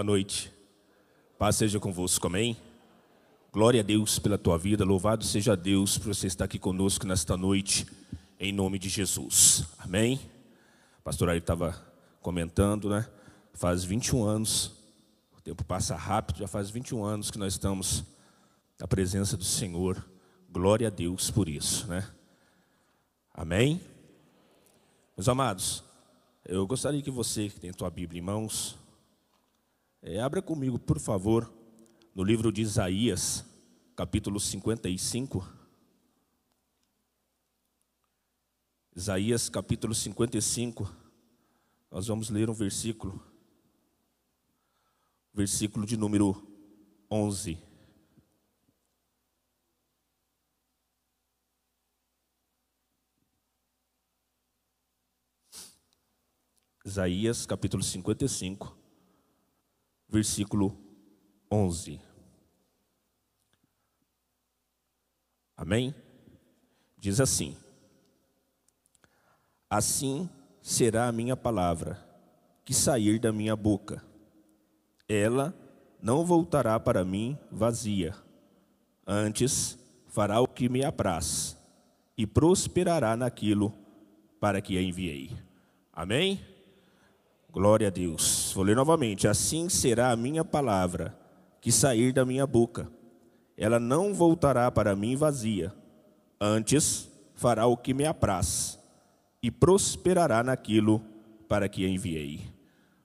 Boa noite. Paz seja convosco, amém? Glória a Deus pela tua vida, louvado seja Deus por você estar aqui conosco nesta noite, em nome de Jesus, amém? O pastor aí estava comentando, né? Faz 21 anos, o tempo passa rápido, já faz 21 anos que nós estamos na presença do Senhor, glória a Deus por isso, né? Amém? Meus amados, eu gostaria que você que tem a tua Bíblia em mãos, é, abra comigo, por favor, no livro de Isaías, capítulo 55. Isaías, capítulo 55. Nós vamos ler um versículo. Versículo de número 11. Isaías capítulo 55, versículo 11. Amém? Diz assim: Assim será a minha palavra que sair da minha boca. Ela não voltará para mim vazia, antes fará o que me apraz e prosperará naquilo para que a enviei. Amém? Glória a Deus. Vou ler novamente. Assim será a minha palavra que sair da minha boca. Ela não voltará para mim vazia. Antes fará o que me apraz e prosperará naquilo para que a enviei.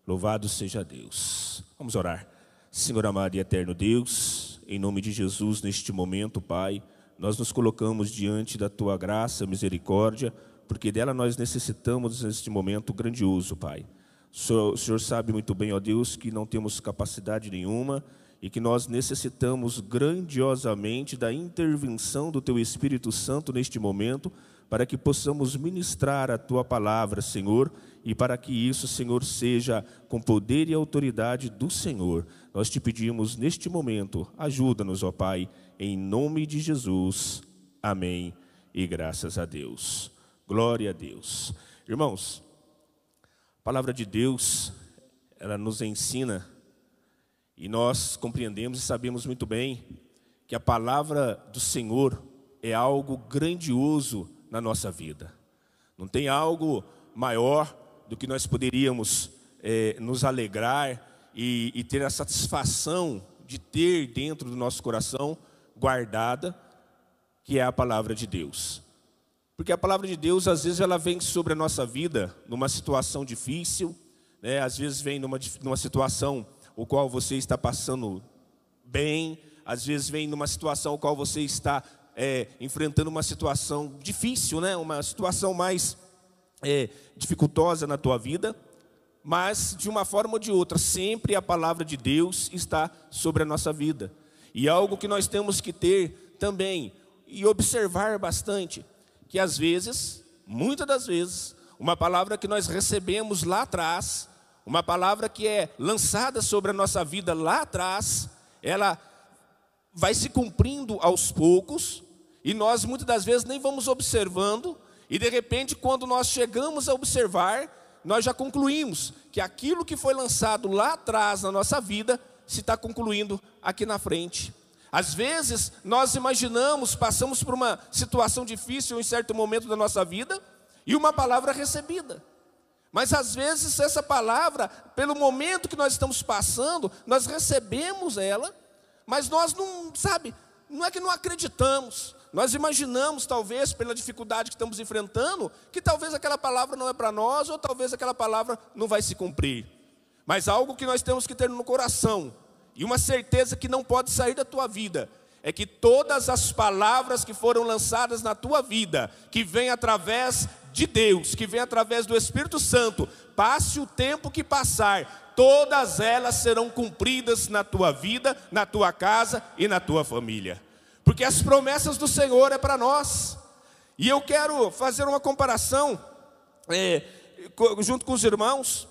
Louvado seja Deus. Vamos orar. Senhor amado e eterno Deus, em nome de Jesus, neste momento, Pai, nós nos colocamos diante da tua graça, misericórdia, porque dela nós necessitamos neste momento grandioso, Pai. O senhor, senhor sabe muito bem, ó Deus, que não temos capacidade nenhuma e que nós necessitamos grandiosamente da intervenção do Teu Espírito Santo neste momento, para que possamos ministrar a Tua palavra, Senhor, e para que isso, Senhor, seja com poder e autoridade do Senhor. Nós te pedimos neste momento, ajuda-nos, ó Pai, em nome de Jesus. Amém. E graças a Deus. Glória a Deus. Irmãos, palavra de Deus, ela nos ensina e nós compreendemos e sabemos muito bem que a palavra do Senhor é algo grandioso na nossa vida. Não tem algo maior do que nós poderíamos é, nos alegrar e, e ter a satisfação de ter dentro do nosso coração guardada, que é a palavra de Deus. Porque a palavra de Deus, às vezes, ela vem sobre a nossa vida numa situação difícil, né? às vezes vem numa, numa situação o qual você está passando bem, às vezes vem numa situação o qual você está é, enfrentando uma situação difícil, né? uma situação mais é, dificultosa na tua vida, mas de uma forma ou de outra, sempre a palavra de Deus está sobre a nossa vida. E algo que nós temos que ter também e observar bastante, que às vezes, muitas das vezes, uma palavra que nós recebemos lá atrás, uma palavra que é lançada sobre a nossa vida lá atrás, ela vai se cumprindo aos poucos, e nós muitas das vezes nem vamos observando, e de repente, quando nós chegamos a observar, nós já concluímos que aquilo que foi lançado lá atrás na nossa vida se está concluindo aqui na frente. Às vezes, nós imaginamos, passamos por uma situação difícil em certo momento da nossa vida e uma palavra recebida. Mas às vezes, essa palavra, pelo momento que nós estamos passando, nós recebemos ela, mas nós não, sabe, não é que não acreditamos, nós imaginamos, talvez, pela dificuldade que estamos enfrentando, que talvez aquela palavra não é para nós, ou talvez aquela palavra não vai se cumprir. Mas algo que nós temos que ter no coração, e uma certeza que não pode sair da tua vida, é que todas as palavras que foram lançadas na tua vida, que vêm através de Deus, que vêm através do Espírito Santo, passe o tempo que passar, todas elas serão cumpridas na tua vida, na tua casa e na tua família porque as promessas do Senhor é para nós. E eu quero fazer uma comparação é, junto com os irmãos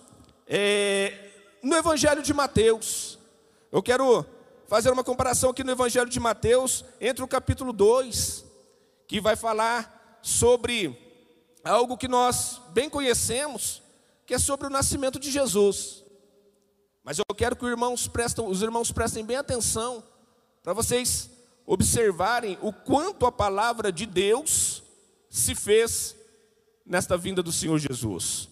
é, no Evangelho de Mateus. Eu quero fazer uma comparação aqui no Evangelho de Mateus entre o capítulo 2, que vai falar sobre algo que nós bem conhecemos, que é sobre o nascimento de Jesus. Mas eu quero que os irmãos prestem, os irmãos prestem bem atenção para vocês observarem o quanto a palavra de Deus se fez nesta vinda do Senhor Jesus.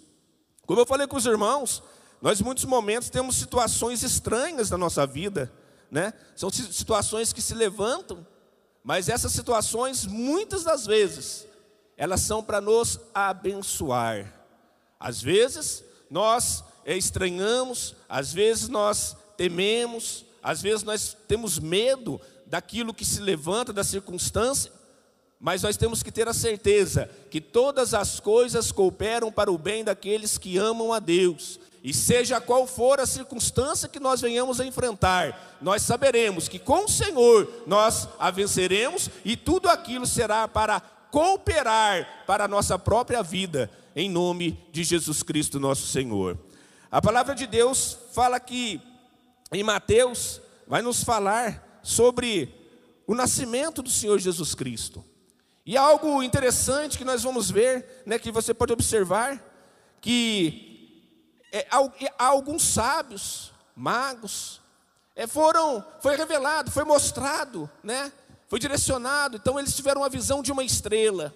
Como eu falei com os irmãos, nós em muitos momentos temos situações estranhas na nossa vida, né? São situações que se levantam, mas essas situações muitas das vezes elas são para nos abençoar. Às vezes nós estranhamos, às vezes nós tememos, às vezes nós temos medo daquilo que se levanta, da circunstância, mas nós temos que ter a certeza que todas as coisas cooperam para o bem daqueles que amam a Deus. E seja qual for a circunstância que nós venhamos a enfrentar, nós saberemos que com o Senhor nós a venceremos e tudo aquilo será para cooperar para a nossa própria vida, em nome de Jesus Cristo, nosso Senhor. A palavra de Deus fala que em Mateus vai nos falar sobre o nascimento do Senhor Jesus Cristo. E algo interessante que nós vamos ver, né, que você pode observar, que é, há alguns sábios, magos, é, foram, foi revelado, foi mostrado, né, foi direcionado, então eles tiveram uma visão de uma estrela.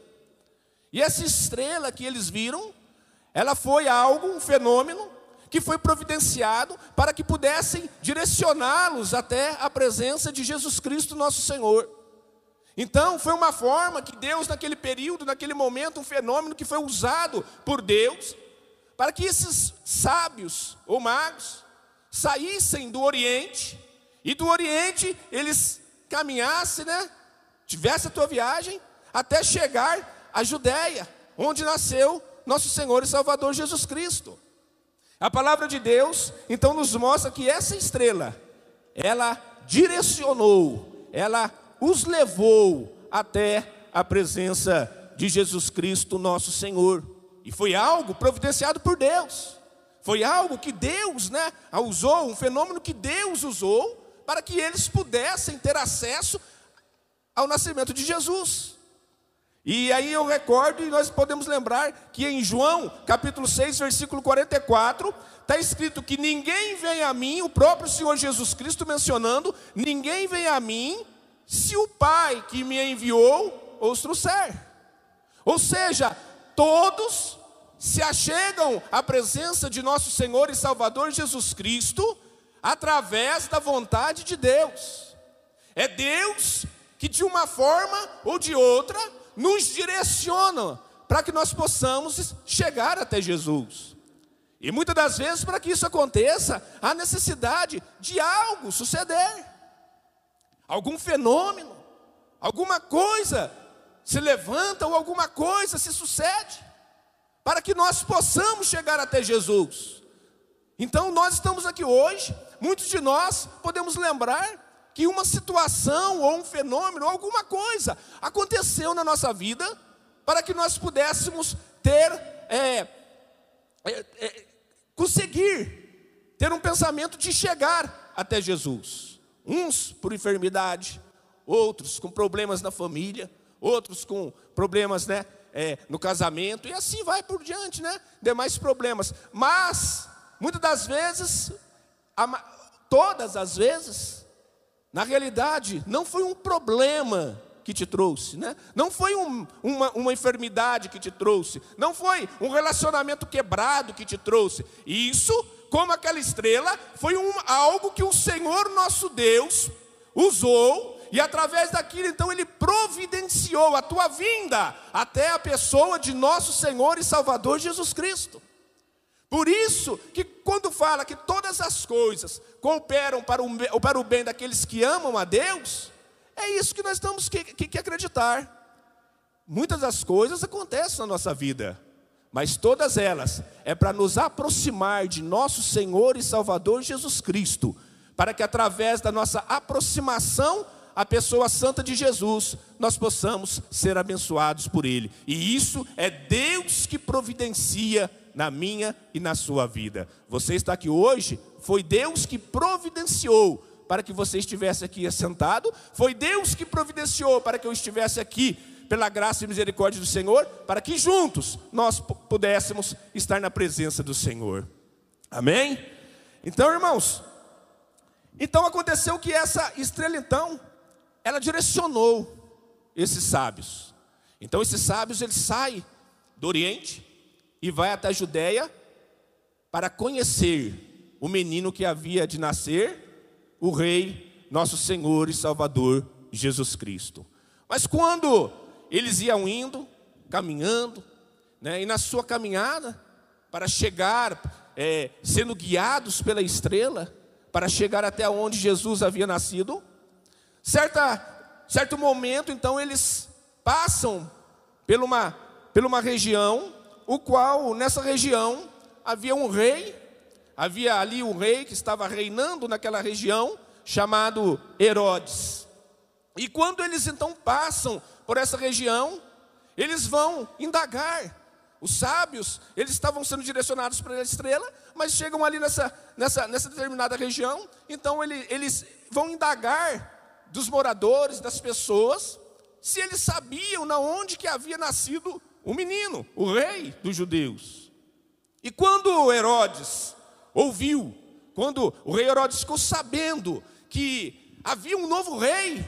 E essa estrela que eles viram, ela foi algo, um fenômeno, que foi providenciado para que pudessem direcioná-los até a presença de Jesus Cristo, nosso Senhor. Então, foi uma forma que Deus, naquele período, naquele momento, um fenômeno que foi usado por Deus, para que esses sábios ou magos saíssem do Oriente, e do Oriente eles caminhassem, né? Tivesse a tua viagem, até chegar à Judéia, onde nasceu nosso Senhor e Salvador Jesus Cristo. A palavra de Deus, então, nos mostra que essa estrela, ela direcionou, ela os levou até a presença de Jesus Cristo, nosso Senhor. E foi algo providenciado por Deus. Foi algo que Deus, né, usou, um fenômeno que Deus usou para que eles pudessem ter acesso ao nascimento de Jesus. E aí eu recordo e nós podemos lembrar que em João, capítulo 6, versículo 44, está escrito que ninguém vem a mim, o próprio Senhor Jesus Cristo mencionando, ninguém vem a mim se o Pai que me enviou os trouxer. Ou seja, todos se achegam à presença de nosso Senhor e Salvador Jesus Cristo através da vontade de Deus. É Deus que de uma forma ou de outra nos direciona para que nós possamos chegar até Jesus. E muitas das vezes, para que isso aconteça, há necessidade de algo suceder, algum fenômeno, alguma coisa se levanta ou alguma coisa se sucede, para que nós possamos chegar até Jesus. Então, nós estamos aqui hoje, muitos de nós podemos lembrar que uma situação ou um fenômeno, ou alguma coisa aconteceu na nossa vida para que nós pudéssemos ter, é, é, é, conseguir ter um pensamento de chegar até Jesus. Uns por enfermidade, outros com problemas na família, outros com problemas né, é, no casamento, e assim vai por diante, né? Demais problemas. Mas, muitas das vezes, todas as vezes, na realidade, não foi um problema que te trouxe, né? não foi um, uma, uma enfermidade que te trouxe, não foi um relacionamento quebrado que te trouxe. Isso, como aquela estrela, foi um, algo que o Senhor nosso Deus usou e através daquilo, então, Ele providenciou a tua vinda até a pessoa de nosso Senhor e Salvador Jesus Cristo. Por isso que quando fala que todas as coisas cooperam para o, para o bem daqueles que amam a Deus, é isso que nós temos que, que, que acreditar. Muitas das coisas acontecem na nossa vida, mas todas elas é para nos aproximar de nosso Senhor e Salvador Jesus Cristo, para que através da nossa aproximação à pessoa santa de Jesus, nós possamos ser abençoados por Ele. E isso é Deus que providencia na minha e na sua vida. Você está aqui hoje, foi Deus que providenciou para que você estivesse aqui assentado, foi Deus que providenciou para que eu estivesse aqui, pela graça e misericórdia do Senhor, para que juntos nós pudéssemos estar na presença do Senhor. Amém? Então, irmãos, então aconteceu que essa estrela, então, ela direcionou esses sábios. Então, esses sábios, eles saem do Oriente e vai até a Judéia para conhecer o menino que havia de nascer, o rei, nosso Senhor e Salvador Jesus Cristo. Mas quando eles iam indo, caminhando, né, e na sua caminhada, para chegar, é, sendo guiados pela estrela, para chegar até onde Jesus havia nascido, certa, certo momento, então, eles passam por uma, por uma região, o qual, nessa região, havia um rei, havia ali um rei que estava reinando naquela região, chamado Herodes. E quando eles então passam por essa região, eles vão indagar. Os sábios, eles estavam sendo direcionados para a estrela, mas chegam ali nessa, nessa, nessa determinada região, então ele, eles vão indagar dos moradores, das pessoas, se eles sabiam na onde que havia nascido o menino, o rei dos judeus. E quando Herodes ouviu, quando o rei Herodes ficou sabendo que havia um novo rei,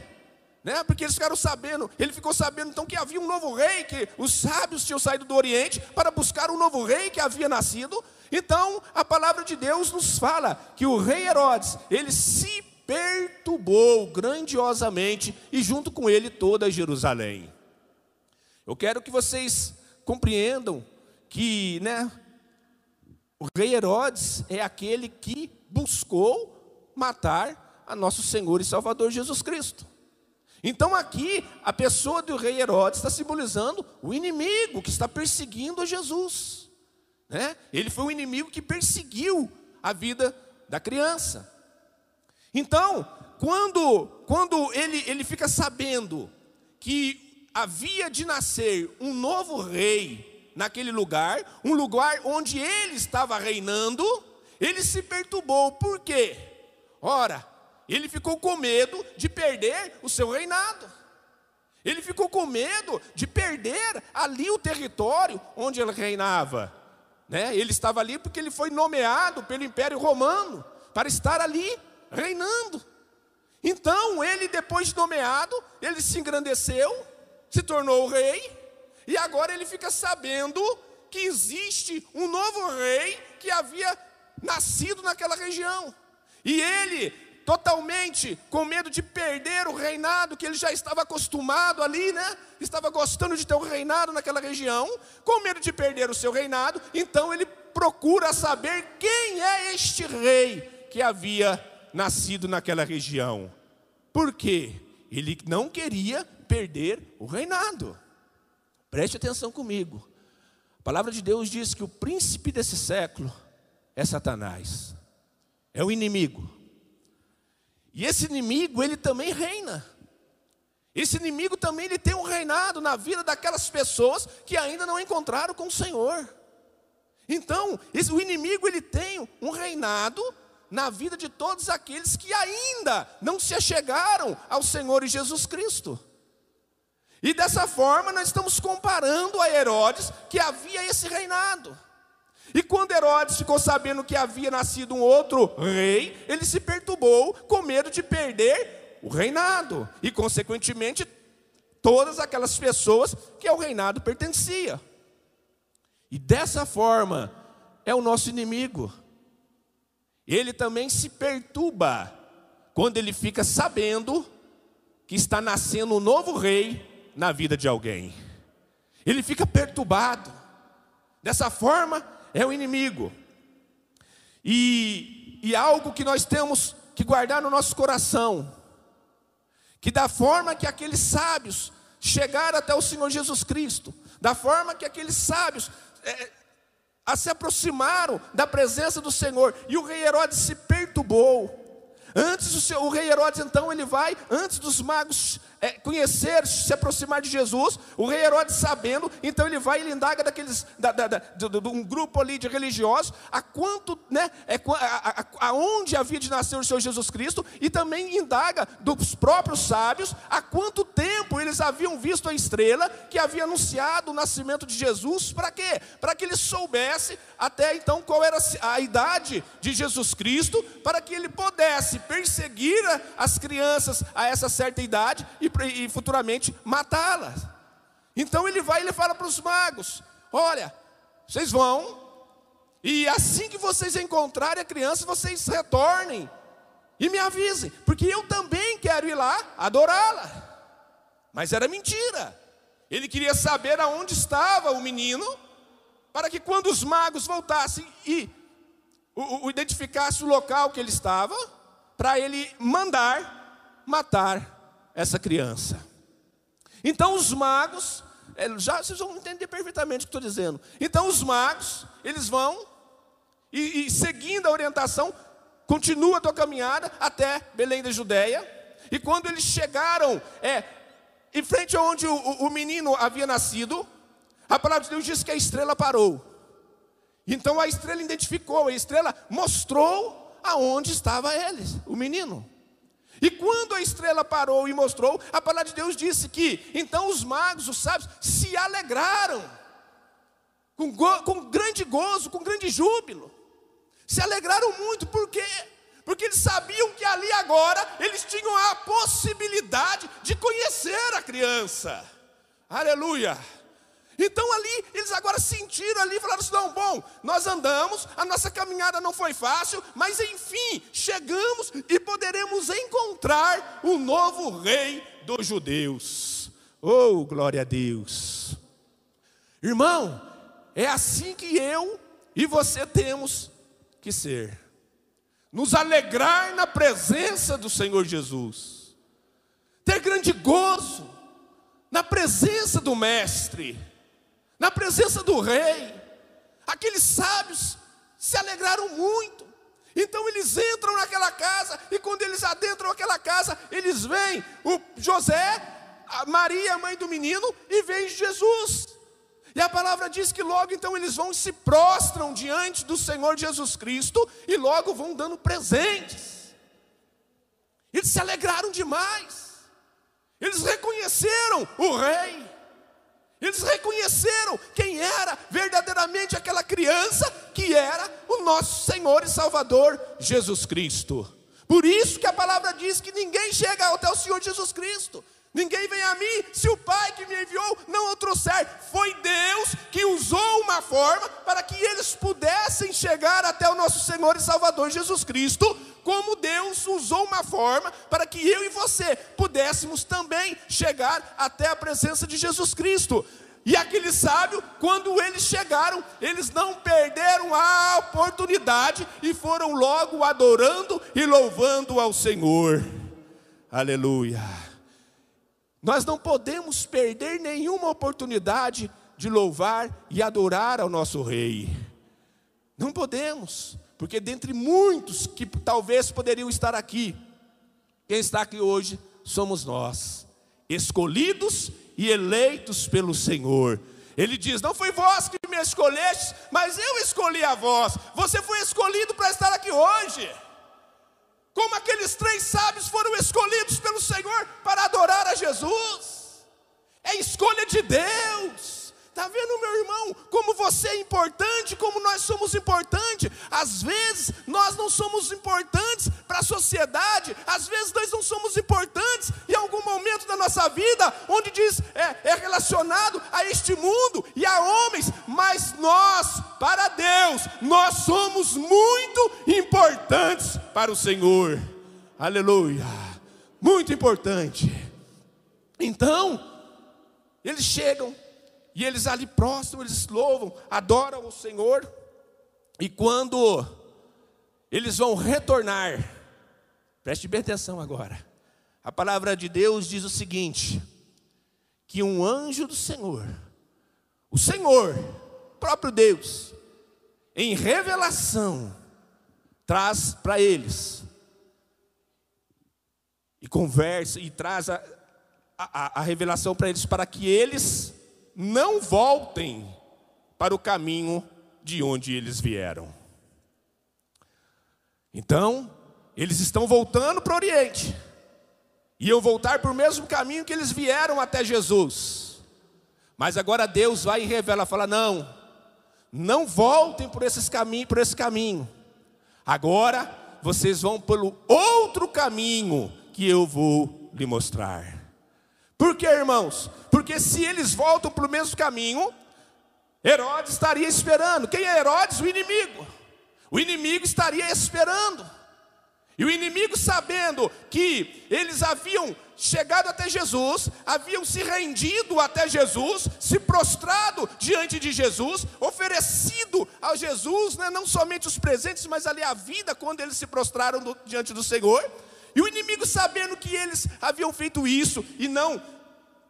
né? Porque eles ficaram sabendo, ele ficou sabendo então que havia um novo rei, que os sábios tinham saído do Oriente para buscar um novo rei que havia nascido. Então, a palavra de Deus nos fala que o rei Herodes, ele se perturbou grandiosamente e junto com ele toda Jerusalém. Eu quero que vocês compreendam que, né, o rei Herodes é aquele que buscou matar a nosso Senhor e Salvador Jesus Cristo. Então aqui a pessoa do rei Herodes está simbolizando o inimigo que está perseguindo Jesus. Né? Ele foi o inimigo que perseguiu a vida da criança. Então, quando, quando ele, ele fica sabendo que havia de nascer um novo rei naquele lugar, um lugar onde ele estava reinando, ele se perturbou. Por quê? Ora, ele ficou com medo de perder o seu reinado. Ele ficou com medo de perder ali o território onde ele reinava. Né? Ele estava ali porque ele foi nomeado pelo Império Romano para estar ali reinando. Então, ele, depois de nomeado, ele se engrandeceu, se tornou rei, e agora ele fica sabendo que existe um novo rei que havia nascido naquela região. E ele totalmente com medo de perder o reinado que ele já estava acostumado ali, né? Estava gostando de ter o um reinado naquela região, com medo de perder o seu reinado, então ele procura saber quem é este rei que havia nascido naquela região. Por quê? Ele não queria perder o reinado. Preste atenção comigo. A palavra de Deus diz que o príncipe desse século é Satanás. É o inimigo. E esse inimigo, ele também reina. Esse inimigo também ele tem um reinado na vida daquelas pessoas que ainda não encontraram com o Senhor. Então, esse, o inimigo ele tem um reinado na vida de todos aqueles que ainda não se achegaram ao Senhor Jesus Cristo. E dessa forma nós estamos comparando a Herodes que havia esse reinado. E quando Herodes ficou sabendo que havia nascido um outro rei, ele se perturbou com medo de perder o reinado e, consequentemente, todas aquelas pessoas que ao reinado pertencia. E dessa forma é o nosso inimigo. Ele também se perturba quando ele fica sabendo que está nascendo um novo rei na vida de alguém. Ele fica perturbado. Dessa forma, é o inimigo. E, e algo que nós temos que guardar no nosso coração, que da forma que aqueles sábios chegaram até o Senhor Jesus Cristo, da forma que aqueles sábios é, a se aproximaram da presença do Senhor, e o rei Herodes se perturbou, Antes o, seu, o rei Herodes, então, ele vai, antes dos magos é, conhecer, se aproximar de Jesus, o rei Herodes sabendo, então ele vai e ele indaga daqueles, da, da, da, de, de, um grupo ali de religiosos, a quanto, né, é, a, a, aonde havia de nascer o Senhor Jesus Cristo, e também indaga dos próprios sábios, há quanto tempo eles haviam visto a estrela que havia anunciado o nascimento de Jesus, para quê? Para que ele soubesse até então qual era a idade de Jesus Cristo, para que ele pudesse perseguir as crianças a essa certa idade e e, futuramente matá-las. Então ele vai e ele fala para os magos: Olha, vocês vão, e assim que vocês encontrarem a criança, vocês retornem e me avisem, porque eu também quero ir lá adorá-la. Mas era mentira. Ele queria saber aonde estava o menino, para que quando os magos voltassem e o, o identificasse o local que ele estava, para ele mandar matar essa criança. Então os magos, é, já vocês vão entender perfeitamente o que estou dizendo. Então os magos, eles vão e, e seguindo a orientação, continua a tua caminhada até Belém da Judéia. E quando eles chegaram é, em frente aonde o, o menino havia nascido, a palavra de Deus diz que a estrela parou. Então a estrela identificou, a estrela mostrou aonde estava eles, o menino. E quando a estrela parou e mostrou, a palavra de Deus disse que então os magos, os sábios, se alegraram, com, go, com grande gozo, com grande júbilo. Se alegraram muito, por quê? Porque eles sabiam que ali agora eles tinham a possibilidade de conhecer a criança. Aleluia! Então ali, eles agora sentiram ali, falaram assim: não, bom, nós andamos, a nossa caminhada não foi fácil, mas enfim, chegamos e poderemos encontrar o novo rei dos judeus. Oh, glória a Deus. Irmão, é assim que eu e você temos que ser. Nos alegrar na presença do Senhor Jesus. Ter grande gozo na presença do Mestre na presença do rei. Aqueles sábios se alegraram muito. Então eles entram naquela casa, e quando eles adentram aquela casa, eles veem o José, a Maria, mãe do menino, e veem Jesus. E a palavra diz que logo então eles vão e se prostram diante do Senhor Jesus Cristo e logo vão dando presentes. Eles se alegraram demais. Eles reconheceram o rei. Eles reconheceram quem era verdadeiramente aquela criança que era o nosso Senhor e Salvador Jesus Cristo. Por isso que a palavra diz que ninguém chega até o Senhor Jesus Cristo. Ninguém vem a mim se o Pai que me enviou não o trouxer. Foi Deus que usou uma forma para que eles pudessem chegar até o nosso Senhor e Salvador Jesus Cristo como Deus usou uma forma para que eu e você pudéssemos também chegar até a presença de Jesus Cristo. E aquele sábio, quando eles chegaram, eles não perderam a oportunidade e foram logo adorando e louvando ao Senhor. Aleluia. Nós não podemos perder nenhuma oportunidade de louvar e adorar ao nosso Rei. Não podemos. Porque dentre muitos que talvez poderiam estar aqui, quem está aqui hoje somos nós, escolhidos e eleitos pelo Senhor. Ele diz: Não foi vós que me escolhestes, mas eu escolhi a vós. Você foi escolhido para estar aqui hoje. Como aqueles três sábios foram escolhidos pelo Senhor para adorar a Jesus. É escolha de Deus. Está vendo, meu irmão, como você é importante, como nós somos importantes? Às vezes nós não somos importantes para a sociedade, às vezes nós não somos importantes em algum momento da nossa vida, onde diz é, é relacionado a este mundo e a homens, mas nós, para Deus, nós somos muito importantes para o Senhor. Aleluia, muito importante. Então, eles chegam e eles ali próximos, eles louvam, adoram o Senhor. E quando eles vão retornar, preste bem atenção agora. A palavra de Deus diz o seguinte: que um anjo do Senhor, o Senhor, próprio Deus, em revelação, traz para eles e conversa e traz a, a, a revelação para eles, para que eles não voltem para o caminho de onde eles vieram. Então, eles estão voltando para o Oriente, iam voltar para o mesmo caminho que eles vieram até Jesus. Mas agora Deus vai e revela, fala: não, não voltem por, esses caminho, por esse caminho. Agora vocês vão pelo outro caminho que eu vou lhe mostrar. Por que, irmãos? Porque se eles voltam para o mesmo caminho, Herodes estaria esperando. Quem é Herodes? O inimigo. O inimigo estaria esperando. E o inimigo, sabendo que eles haviam chegado até Jesus, haviam se rendido até Jesus, se prostrado diante de Jesus, oferecido a Jesus, né, não somente os presentes, mas ali a vida, quando eles se prostraram do, diante do Senhor. E o inimigo, sabendo que eles haviam feito isso e não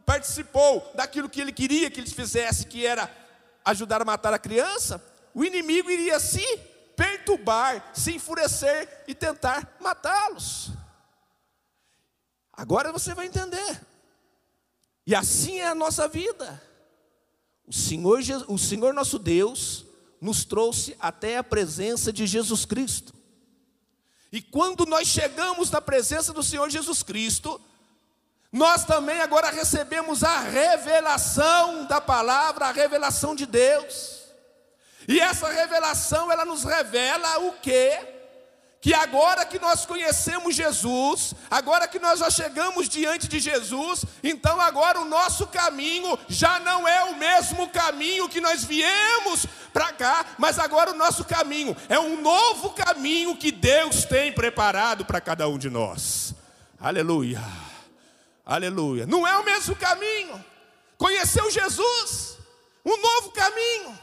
participou daquilo que ele queria que eles fizessem, que era ajudar a matar a criança, o inimigo iria se perturbar, se enfurecer e tentar matá-los. Agora você vai entender. E assim é a nossa vida. O Senhor, o Senhor nosso Deus nos trouxe até a presença de Jesus Cristo. E quando nós chegamos na presença do Senhor Jesus Cristo, nós também agora recebemos a revelação da palavra, a revelação de Deus. E essa revelação, ela nos revela o quê? que agora que nós conhecemos Jesus, agora que nós já chegamos diante de Jesus, então agora o nosso caminho já não é o mesmo caminho que nós viemos para cá, mas agora o nosso caminho é um novo caminho que Deus tem preparado para cada um de nós. Aleluia. Aleluia. Não é o mesmo caminho. Conheceu Jesus, um novo caminho.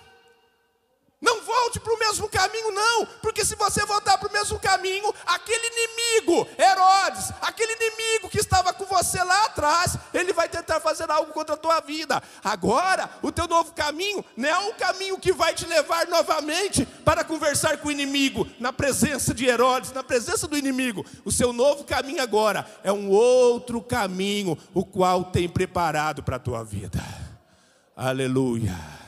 Não volte para o mesmo caminho, não, porque se você voltar para o mesmo caminho, aquele inimigo, Herodes, aquele inimigo que estava com você lá atrás, ele vai tentar fazer algo contra a tua vida. Agora, o teu novo caminho não é o caminho que vai te levar novamente para conversar com o inimigo, na presença de Herodes, na presença do inimigo. O seu novo caminho agora é um outro caminho, o qual tem preparado para a tua vida. Aleluia.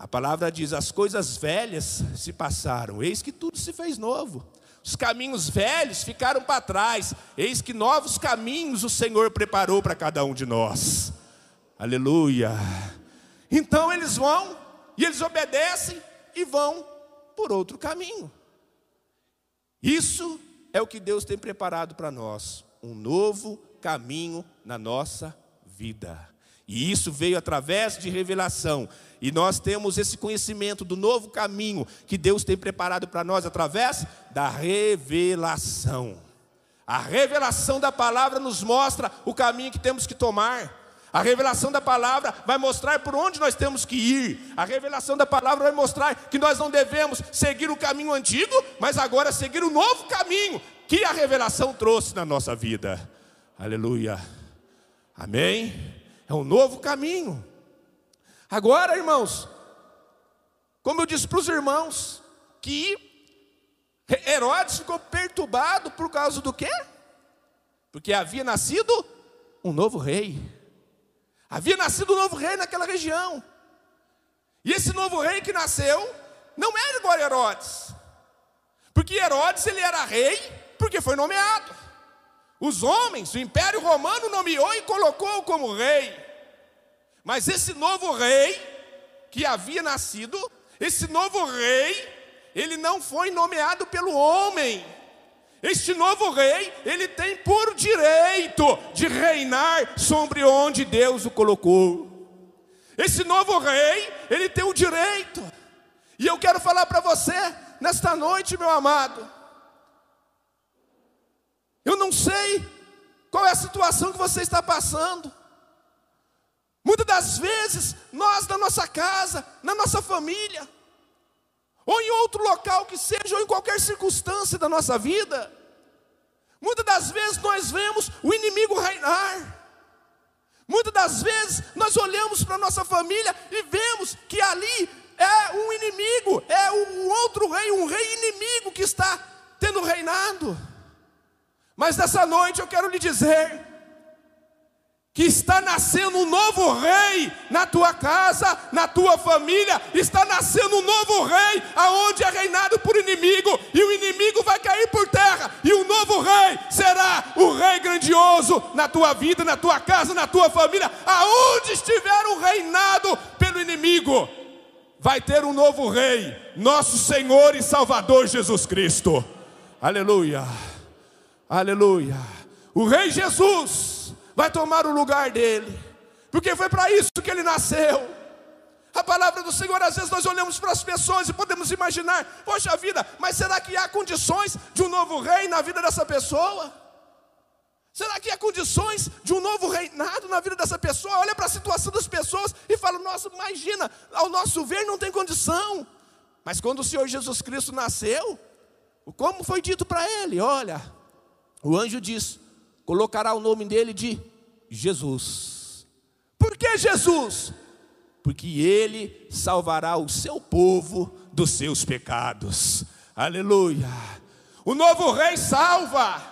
A palavra diz: as coisas velhas se passaram, eis que tudo se fez novo. Os caminhos velhos ficaram para trás, eis que novos caminhos o Senhor preparou para cada um de nós. Aleluia. Então eles vão, e eles obedecem e vão por outro caminho. Isso é o que Deus tem preparado para nós, um novo caminho na nossa vida. E isso veio através de revelação. E nós temos esse conhecimento do novo caminho que Deus tem preparado para nós através da revelação. A revelação da palavra nos mostra o caminho que temos que tomar. A revelação da palavra vai mostrar por onde nós temos que ir. A revelação da palavra vai mostrar que nós não devemos seguir o caminho antigo, mas agora seguir o novo caminho que a revelação trouxe na nossa vida. Aleluia. Amém. É um novo caminho. Agora, irmãos, como eu disse para os irmãos, que Herodes ficou perturbado por causa do quê? Porque havia nascido um novo rei. Havia nascido um novo rei naquela região. E esse novo rei que nasceu não era igual a Herodes. Porque Herodes ele era rei porque foi nomeado. Os homens, o Império Romano nomeou e colocou como rei. Mas esse novo rei que havia nascido, esse novo rei, ele não foi nomeado pelo homem. Este novo rei, ele tem por direito de reinar sobre onde Deus o colocou. Esse novo rei, ele tem o direito. E eu quero falar para você nesta noite, meu amado. Eu não sei qual é a situação que você está passando. Muitas das vezes, nós na nossa casa, na nossa família, ou em outro local que seja, ou em qualquer circunstância da nossa vida, muitas das vezes nós vemos o inimigo reinar. Muitas das vezes nós olhamos para a nossa família e vemos que ali é um inimigo, é um outro rei, um rei inimigo que está tendo reinado. Mas nessa noite eu quero lhe dizer que está nascendo um novo rei na tua casa, na tua família, está nascendo um novo rei, aonde é reinado por inimigo, e o inimigo vai cair por terra, e o novo rei será o rei grandioso na tua vida, na tua casa, na tua família, aonde estiver o reinado pelo inimigo, vai ter um novo rei, nosso Senhor e Salvador Jesus Cristo. Aleluia. Aleluia. O rei Jesus vai tomar o lugar dele, porque foi para isso que ele nasceu. A palavra do Senhor, às vezes nós olhamos para as pessoas e podemos imaginar, poxa vida, mas será que há condições de um novo rei na vida dessa pessoa? Será que há condições de um novo reinado na vida dessa pessoa? Olha para a situação das pessoas e fala: nossa, imagina, ao nosso ver não tem condição. Mas quando o Senhor Jesus Cristo nasceu, como foi dito para ele? Olha, o anjo disse: colocará o nome dele de Jesus. Por que Jesus? Porque ele salvará o seu povo dos seus pecados. Aleluia. O novo rei salva.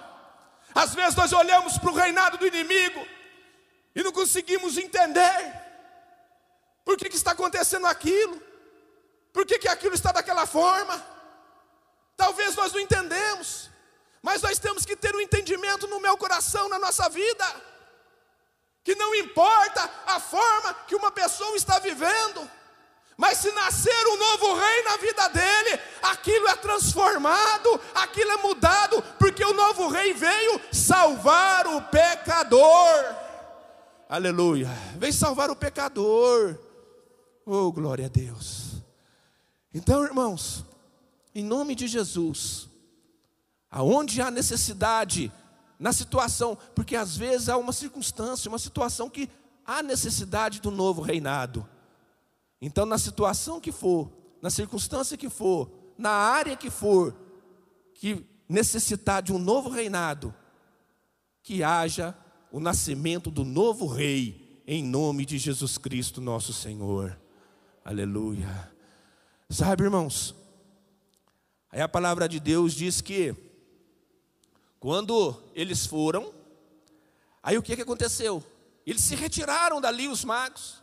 Às vezes nós olhamos para o reinado do inimigo e não conseguimos entender por que, que está acontecendo aquilo, por que, que aquilo está daquela forma. Talvez nós não entendemos. Mas nós temos que ter um entendimento no meu coração, na nossa vida, que não importa a forma que uma pessoa está vivendo, mas se nascer um novo rei na vida dele, aquilo é transformado, aquilo é mudado, porque o novo rei veio salvar o pecador. Aleluia. Veio salvar o pecador. Oh, glória a Deus. Então, irmãos, em nome de Jesus, aonde há necessidade, na situação, porque às vezes há uma circunstância, uma situação que há necessidade do novo reinado. Então, na situação que for, na circunstância que for, na área que for, que necessitar de um novo reinado, que haja o nascimento do novo rei, em nome de Jesus Cristo, nosso Senhor. Aleluia. Sabe, irmãos, aí a palavra de Deus diz que quando eles foram, aí o que, que aconteceu? Eles se retiraram dali, os magos.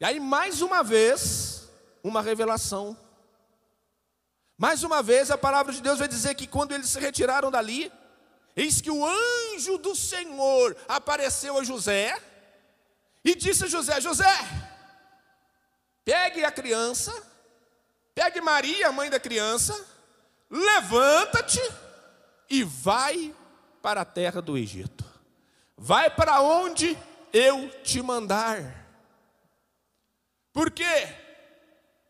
E aí, mais uma vez, uma revelação. Mais uma vez, a palavra de Deus vai dizer que quando eles se retiraram dali, eis que o anjo do Senhor apareceu a José e disse a José: José, pegue a criança, pegue Maria, a mãe da criança, levanta-te e vai para a terra do Egito. Vai para onde eu te mandar. Por quê?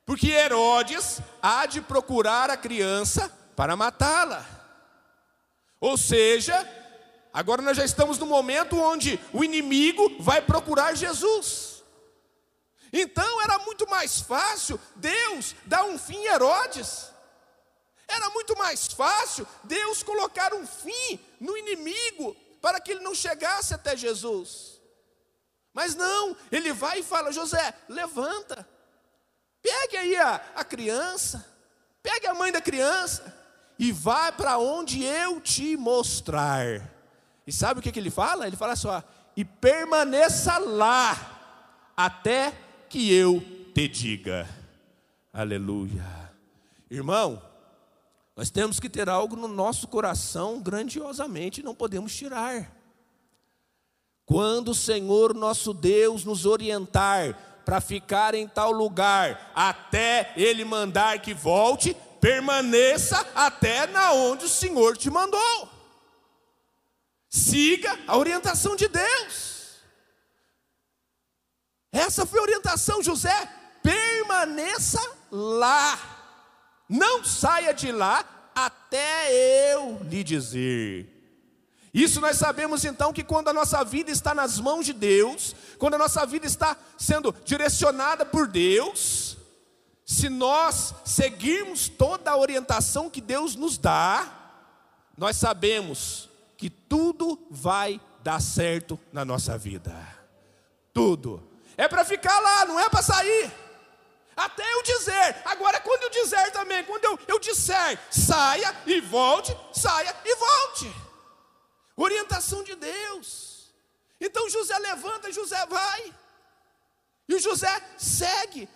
Porque Herodes há de procurar a criança para matá-la. Ou seja, agora nós já estamos no momento onde o inimigo vai procurar Jesus. Então era muito mais fácil Deus dar um fim a Herodes. Era muito mais fácil Deus colocar um fim no inimigo para que ele não chegasse até Jesus. Mas não, ele vai e fala: José, levanta, pegue aí a, a criança, pegue a mãe da criança e vá para onde eu te mostrar. E sabe o que, que ele fala? Ele fala só: e permaneça lá até que eu te diga. Aleluia. Irmão, nós temos que ter algo no nosso coração grandiosamente, não podemos tirar. Quando o Senhor nosso Deus nos orientar para ficar em tal lugar, até Ele mandar que volte, permaneça até na onde o Senhor te mandou. Siga a orientação de Deus. Essa foi a orientação, José. Permaneça lá. Não saia de lá até eu lhe dizer. Isso nós sabemos então que quando a nossa vida está nas mãos de Deus, quando a nossa vida está sendo direcionada por Deus, se nós seguirmos toda a orientação que Deus nos dá, nós sabemos que tudo vai dar certo na nossa vida. Tudo. É para ficar lá, não é para sair. Dizer. Agora, quando eu dizer também, quando eu, eu disser, saia e volte, saia e volte. Orientação de Deus. Então José levanta, José vai. E José segue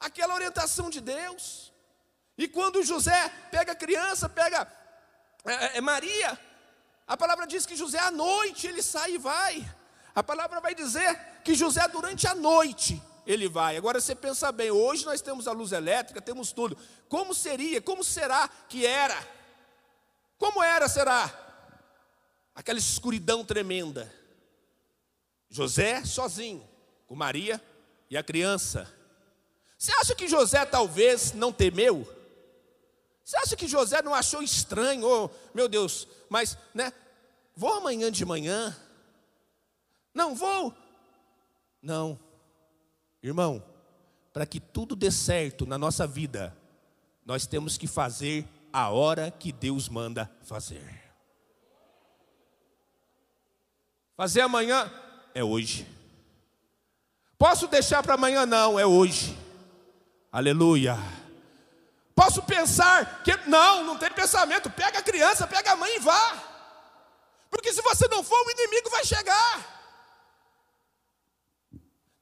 aquela orientação de Deus. E quando José pega a criança, pega é, é, é, Maria, a palavra diz que José à noite ele sai e vai. A palavra vai dizer que José durante a noite ele vai. Agora você pensa bem, hoje nós temos a luz elétrica, temos tudo. Como seria, como será que era? Como era, será? Aquela escuridão tremenda. José sozinho, com Maria e a criança. Você acha que José talvez não temeu? Você acha que José não achou estranho? Oh, meu Deus, mas, né? Vou amanhã de manhã? Não vou? Não. Irmão, para que tudo dê certo na nossa vida, nós temos que fazer a hora que Deus manda fazer. Fazer amanhã é hoje. Posso deixar para amanhã? Não, é hoje. Aleluia. Posso pensar que. Não, não tem pensamento. Pega a criança, pega a mãe e vá. Porque se você não for, o inimigo vai chegar.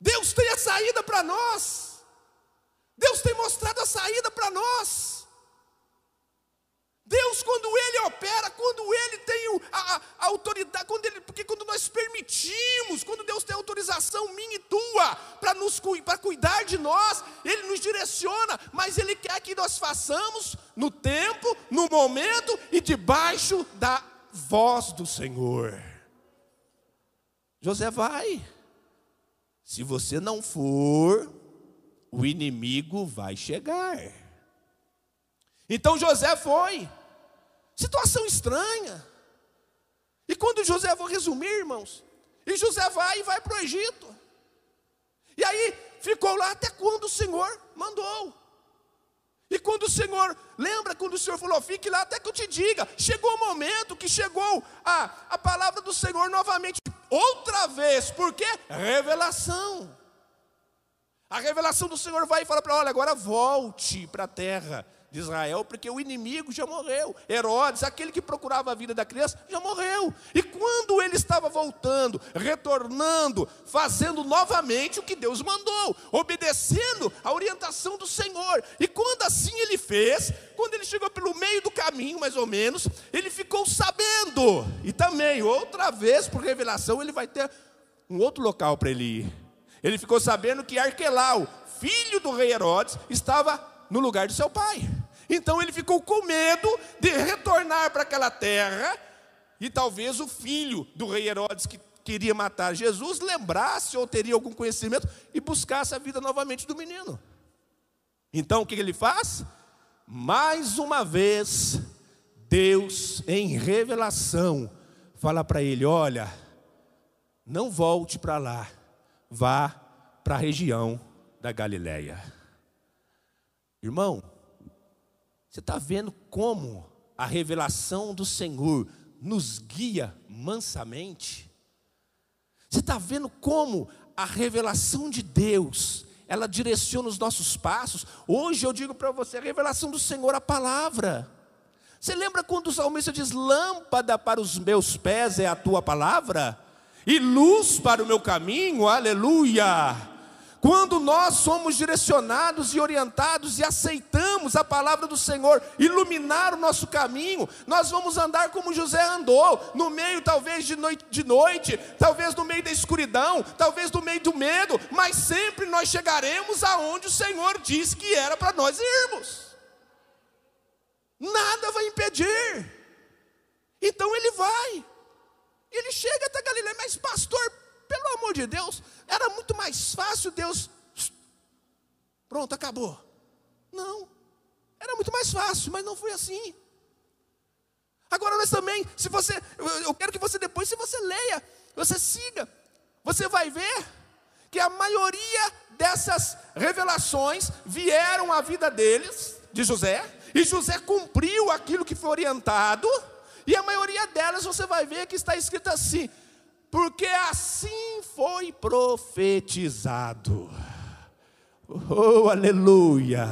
Deus tem a saída para nós. Deus tem mostrado a saída para nós. Deus, quando Ele opera, quando Ele tem a, a, autoridade, quando ele, porque quando nós permitimos, quando Deus tem autorização minha e tua para nos para cuidar de nós, Ele nos direciona, mas Ele quer que nós façamos no tempo, no momento e debaixo da voz do Senhor. José vai. Se você não for, o inimigo vai chegar. Então José foi. Situação estranha. E quando José, vou resumir, irmãos, e José vai e vai para o Egito. E aí ficou lá até quando o Senhor mandou. E quando o Senhor, lembra quando o Senhor falou, fique lá até que eu te diga. Chegou o momento que chegou a, a palavra do Senhor novamente outra vez, por quê? Revelação. A revelação do Senhor vai e fala para olha, agora volte para a terra de Israel, porque o inimigo já morreu. Herodes, aquele que procurava a vida da criança, já morreu. E quando ele estava voltando, retornando, fazendo novamente o que Deus mandou, obedecendo a orientação do Senhor. E quando assim ele fez, quando ele chegou pelo meio do caminho, mais ou menos, ele ficou sabendo. E também, outra vez, por revelação, ele vai ter um outro local para ele ir. Ele ficou sabendo que Arquelau, filho do rei Herodes, estava no lugar de seu pai. Então ele ficou com medo de retornar para aquela terra e talvez o filho do rei Herodes que queria matar Jesus lembrasse ou teria algum conhecimento e buscasse a vida novamente do menino. Então o que ele faz? Mais uma vez, Deus em revelação fala para ele: olha, não volte para lá, vá para a região da Galileia. Irmão, você está vendo como a revelação do Senhor nos guia mansamente? Você está vendo como a revelação de Deus, ela direciona os nossos passos? Hoje eu digo para você, a revelação do Senhor, a palavra. Você lembra quando o salmista diz: Lâmpada para os meus pés é a tua palavra, e luz para o meu caminho, aleluia. Quando nós somos direcionados e orientados e aceitamos a palavra do Senhor iluminar o nosso caminho, nós vamos andar como José andou, no meio talvez de noite, de noite, talvez no meio da escuridão, talvez no meio do medo, mas sempre nós chegaremos aonde o Senhor disse que era para nós irmos. Nada vai impedir. Então ele vai. Ele chega até Galileia, mas pastor, pelo amor de Deus, era muito mais fácil Deus. Pronto, acabou. Não. Era muito mais fácil, mas não foi assim. Agora nós também, se você, eu quero que você depois, se você leia, você siga, você vai ver que a maioria dessas revelações vieram à vida deles, de José, e José cumpriu aquilo que foi orientado, e a maioria delas você vai ver que está escrito assim: porque assim foi profetizado. Oh, aleluia!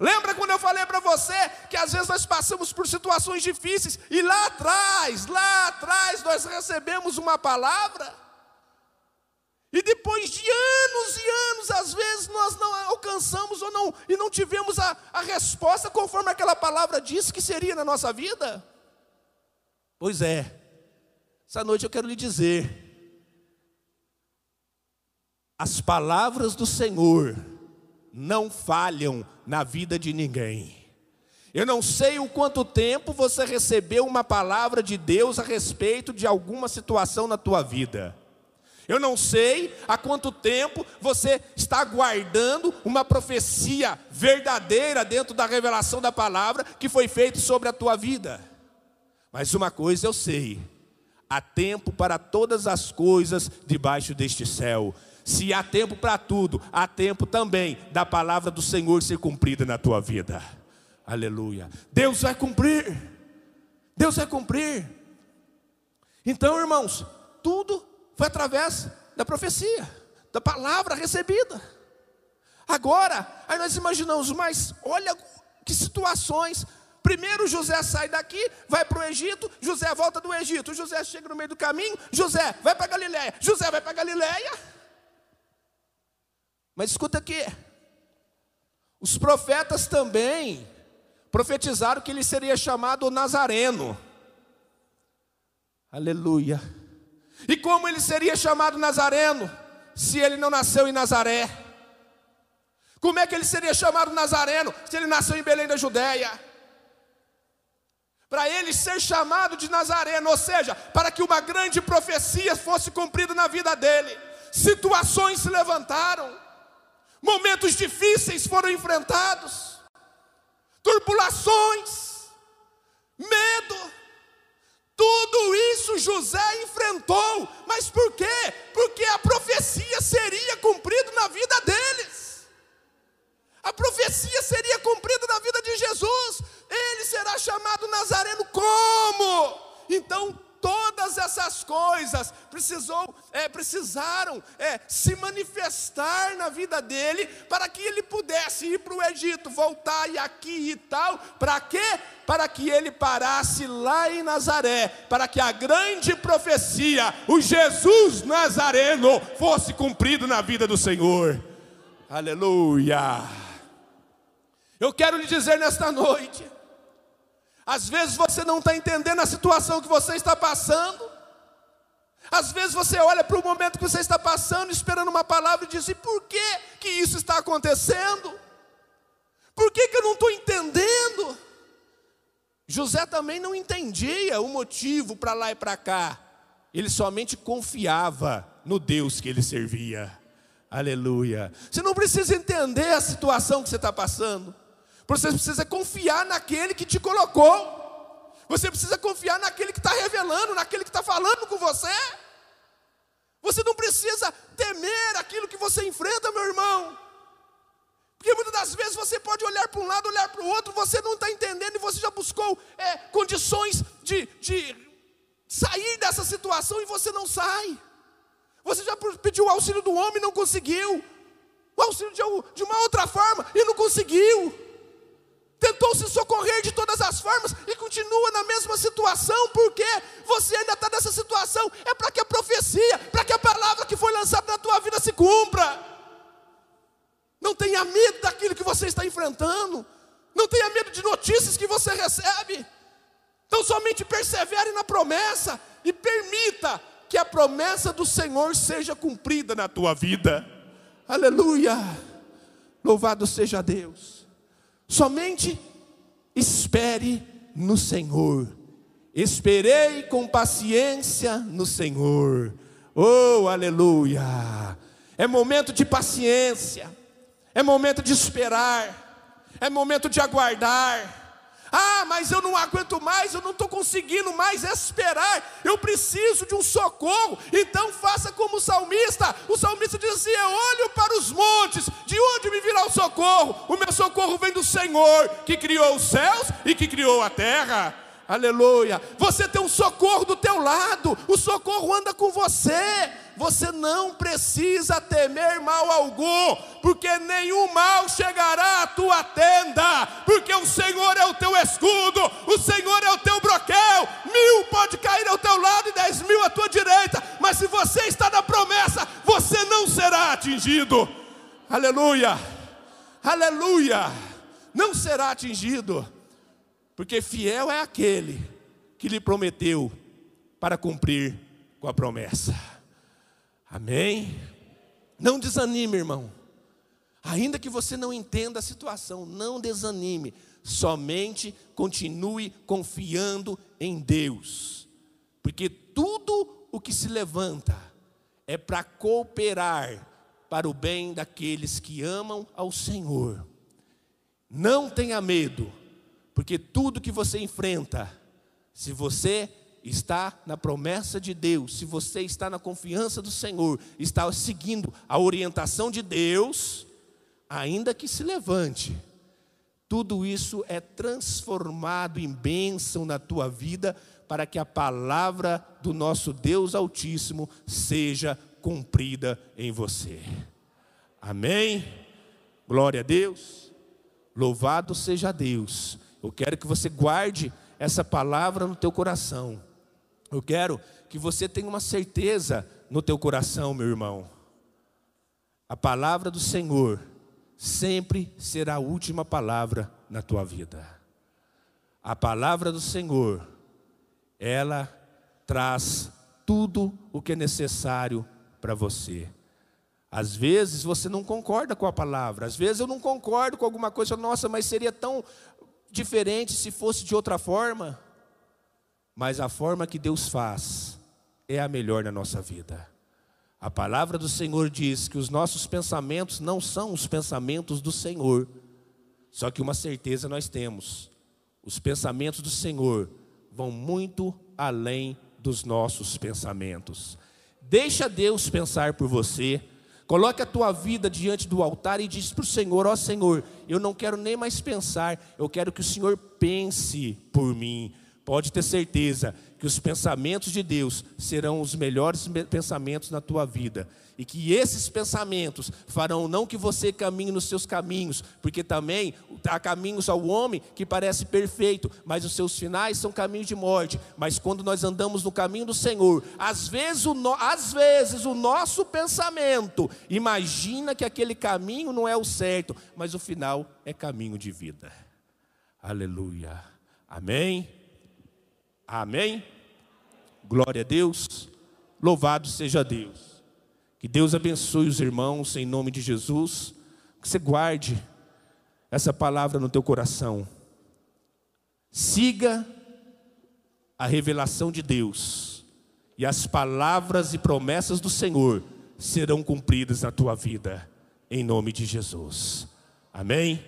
Lembra quando eu falei para você que às vezes nós passamos por situações difíceis e lá atrás, lá atrás, nós recebemos uma palavra? E depois de anos e anos, às vezes nós não alcançamos ou não, e não tivemos a, a resposta conforme aquela palavra disse que seria na nossa vida? Pois é, essa noite eu quero lhe dizer: as palavras do Senhor não falham na vida de ninguém. Eu não sei o quanto tempo você recebeu uma palavra de Deus a respeito de alguma situação na tua vida. Eu não sei há quanto tempo você está guardando uma profecia verdadeira dentro da revelação da palavra que foi feita sobre a tua vida. Mas uma coisa eu sei: há tempo para todas as coisas debaixo deste céu. Se há tempo para tudo, há tempo também da palavra do Senhor ser cumprida na tua vida. Aleluia. Deus vai cumprir. Deus vai cumprir. Então, irmãos, tudo foi através da profecia, da palavra recebida. Agora, aí nós imaginamos, mas olha que situações. Primeiro José sai daqui, vai para o Egito, José volta do Egito, José chega no meio do caminho, José vai para Galiléia, José vai para Galiléia. Mas escuta aqui, os profetas também profetizaram que ele seria chamado Nazareno. Aleluia. E como ele seria chamado Nazareno, se ele não nasceu em Nazaré? Como é que ele seria chamado Nazareno, se ele nasceu em Belém da Judéia? Para ele ser chamado de Nazareno, ou seja, para que uma grande profecia fosse cumprida na vida dele, situações se levantaram, momentos difíceis foram enfrentados, turbulações, medo, tudo isso José enfrentou, mas por quê? Porque a profecia seria cumprida na vida deles. A profecia seria cumprida na vida de Jesus. Ele será chamado Nazareno como? Então todas essas coisas precisou, é, precisaram é, se manifestar na vida dele para que ele pudesse ir para o Egito, voltar e aqui e tal. Para quê? Para que ele parasse lá em Nazaré, para que a grande profecia, o Jesus Nazareno, fosse cumprido na vida do Senhor. Aleluia. Eu quero lhe dizer nesta noite às vezes você não está entendendo a situação que você está passando. Às vezes você olha para o momento que você está passando, esperando uma palavra e diz: e por que, que isso está acontecendo? Por que, que eu não estou entendendo? José também não entendia o motivo para lá e para cá. Ele somente confiava no Deus que ele servia. Aleluia. Você não precisa entender a situação que você está passando. Você precisa confiar naquele que te colocou. Você precisa confiar naquele que está revelando, naquele que está falando com você. Você não precisa temer aquilo que você enfrenta, meu irmão. Porque muitas das vezes você pode olhar para um lado, olhar para o outro, você não está entendendo e você já buscou é, condições de, de sair dessa situação e você não sai. Você já pediu o auxílio do homem e não conseguiu. O auxílio de, de uma outra forma e não conseguiu tentou se socorrer de todas as formas e continua na mesma situação, porque você ainda está nessa situação, é para que a profecia, para que a palavra que foi lançada na tua vida se cumpra. Não tenha medo daquilo que você está enfrentando, não tenha medo de notícias que você recebe. Então somente persevere na promessa e permita que a promessa do Senhor seja cumprida na tua vida. Aleluia! Louvado seja Deus. Somente espere no Senhor. Esperei com paciência no Senhor. Oh, aleluia! É momento de paciência, é momento de esperar, é momento de aguardar. Ah, mas eu não aguento mais, eu não estou conseguindo mais esperar, eu preciso de um socorro. Então faça como o salmista. O salmista dizia: Eu olho para os montes, de onde me virá o socorro? O meu socorro vem do Senhor, que criou os céus e que criou a terra. Aleluia. Você tem um socorro do teu lado. O socorro anda com você. Você não precisa temer mal algum, porque nenhum mal chegará à tua tenda, porque o Senhor é o teu escudo, o Senhor é o teu broquel. Mil pode cair ao teu lado e dez mil à tua direita, mas se você está na promessa, você não será atingido. Aleluia, aleluia, não será atingido, porque fiel é aquele que lhe prometeu para cumprir com a promessa. Amém? Não desanime, irmão. Ainda que você não entenda a situação, não desanime. Somente continue confiando em Deus. Porque tudo o que se levanta é para cooperar para o bem daqueles que amam ao Senhor. Não tenha medo, porque tudo que você enfrenta, se você está na promessa de Deus, se você está na confiança do Senhor, está seguindo a orientação de Deus, ainda que se levante, tudo isso é transformado em bênção na tua vida, para que a palavra do nosso Deus Altíssimo seja cumprida em você. Amém? Glória a Deus. Louvado seja Deus. Eu quero que você guarde essa palavra no teu coração. Eu quero que você tenha uma certeza no teu coração, meu irmão. A palavra do Senhor sempre será a última palavra na tua vida. A palavra do Senhor, ela traz tudo o que é necessário para você. Às vezes você não concorda com a palavra, às vezes eu não concordo com alguma coisa, nossa, mas seria tão diferente se fosse de outra forma mas a forma que Deus faz é a melhor na nossa vida. A palavra do Senhor diz que os nossos pensamentos não são os pensamentos do Senhor. Só que uma certeza nós temos: os pensamentos do Senhor vão muito além dos nossos pensamentos. Deixa Deus pensar por você. Coloque a tua vida diante do altar e diz para o Senhor: Ó oh, Senhor, eu não quero nem mais pensar, eu quero que o Senhor pense por mim. Pode ter certeza que os pensamentos de Deus serão os melhores pensamentos na tua vida. E que esses pensamentos farão não que você caminhe nos seus caminhos, porque também há caminhos ao homem que parece perfeito, mas os seus finais são caminhos de morte. Mas quando nós andamos no caminho do Senhor, às vezes o, no, às vezes o nosso pensamento imagina que aquele caminho não é o certo, mas o final é caminho de vida. Aleluia. Amém. Amém? Glória a Deus. Louvado seja Deus. Que Deus abençoe os irmãos em nome de Jesus. Que você guarde essa palavra no teu coração. Siga a revelação de Deus. E as palavras e promessas do Senhor serão cumpridas na tua vida. Em nome de Jesus. Amém?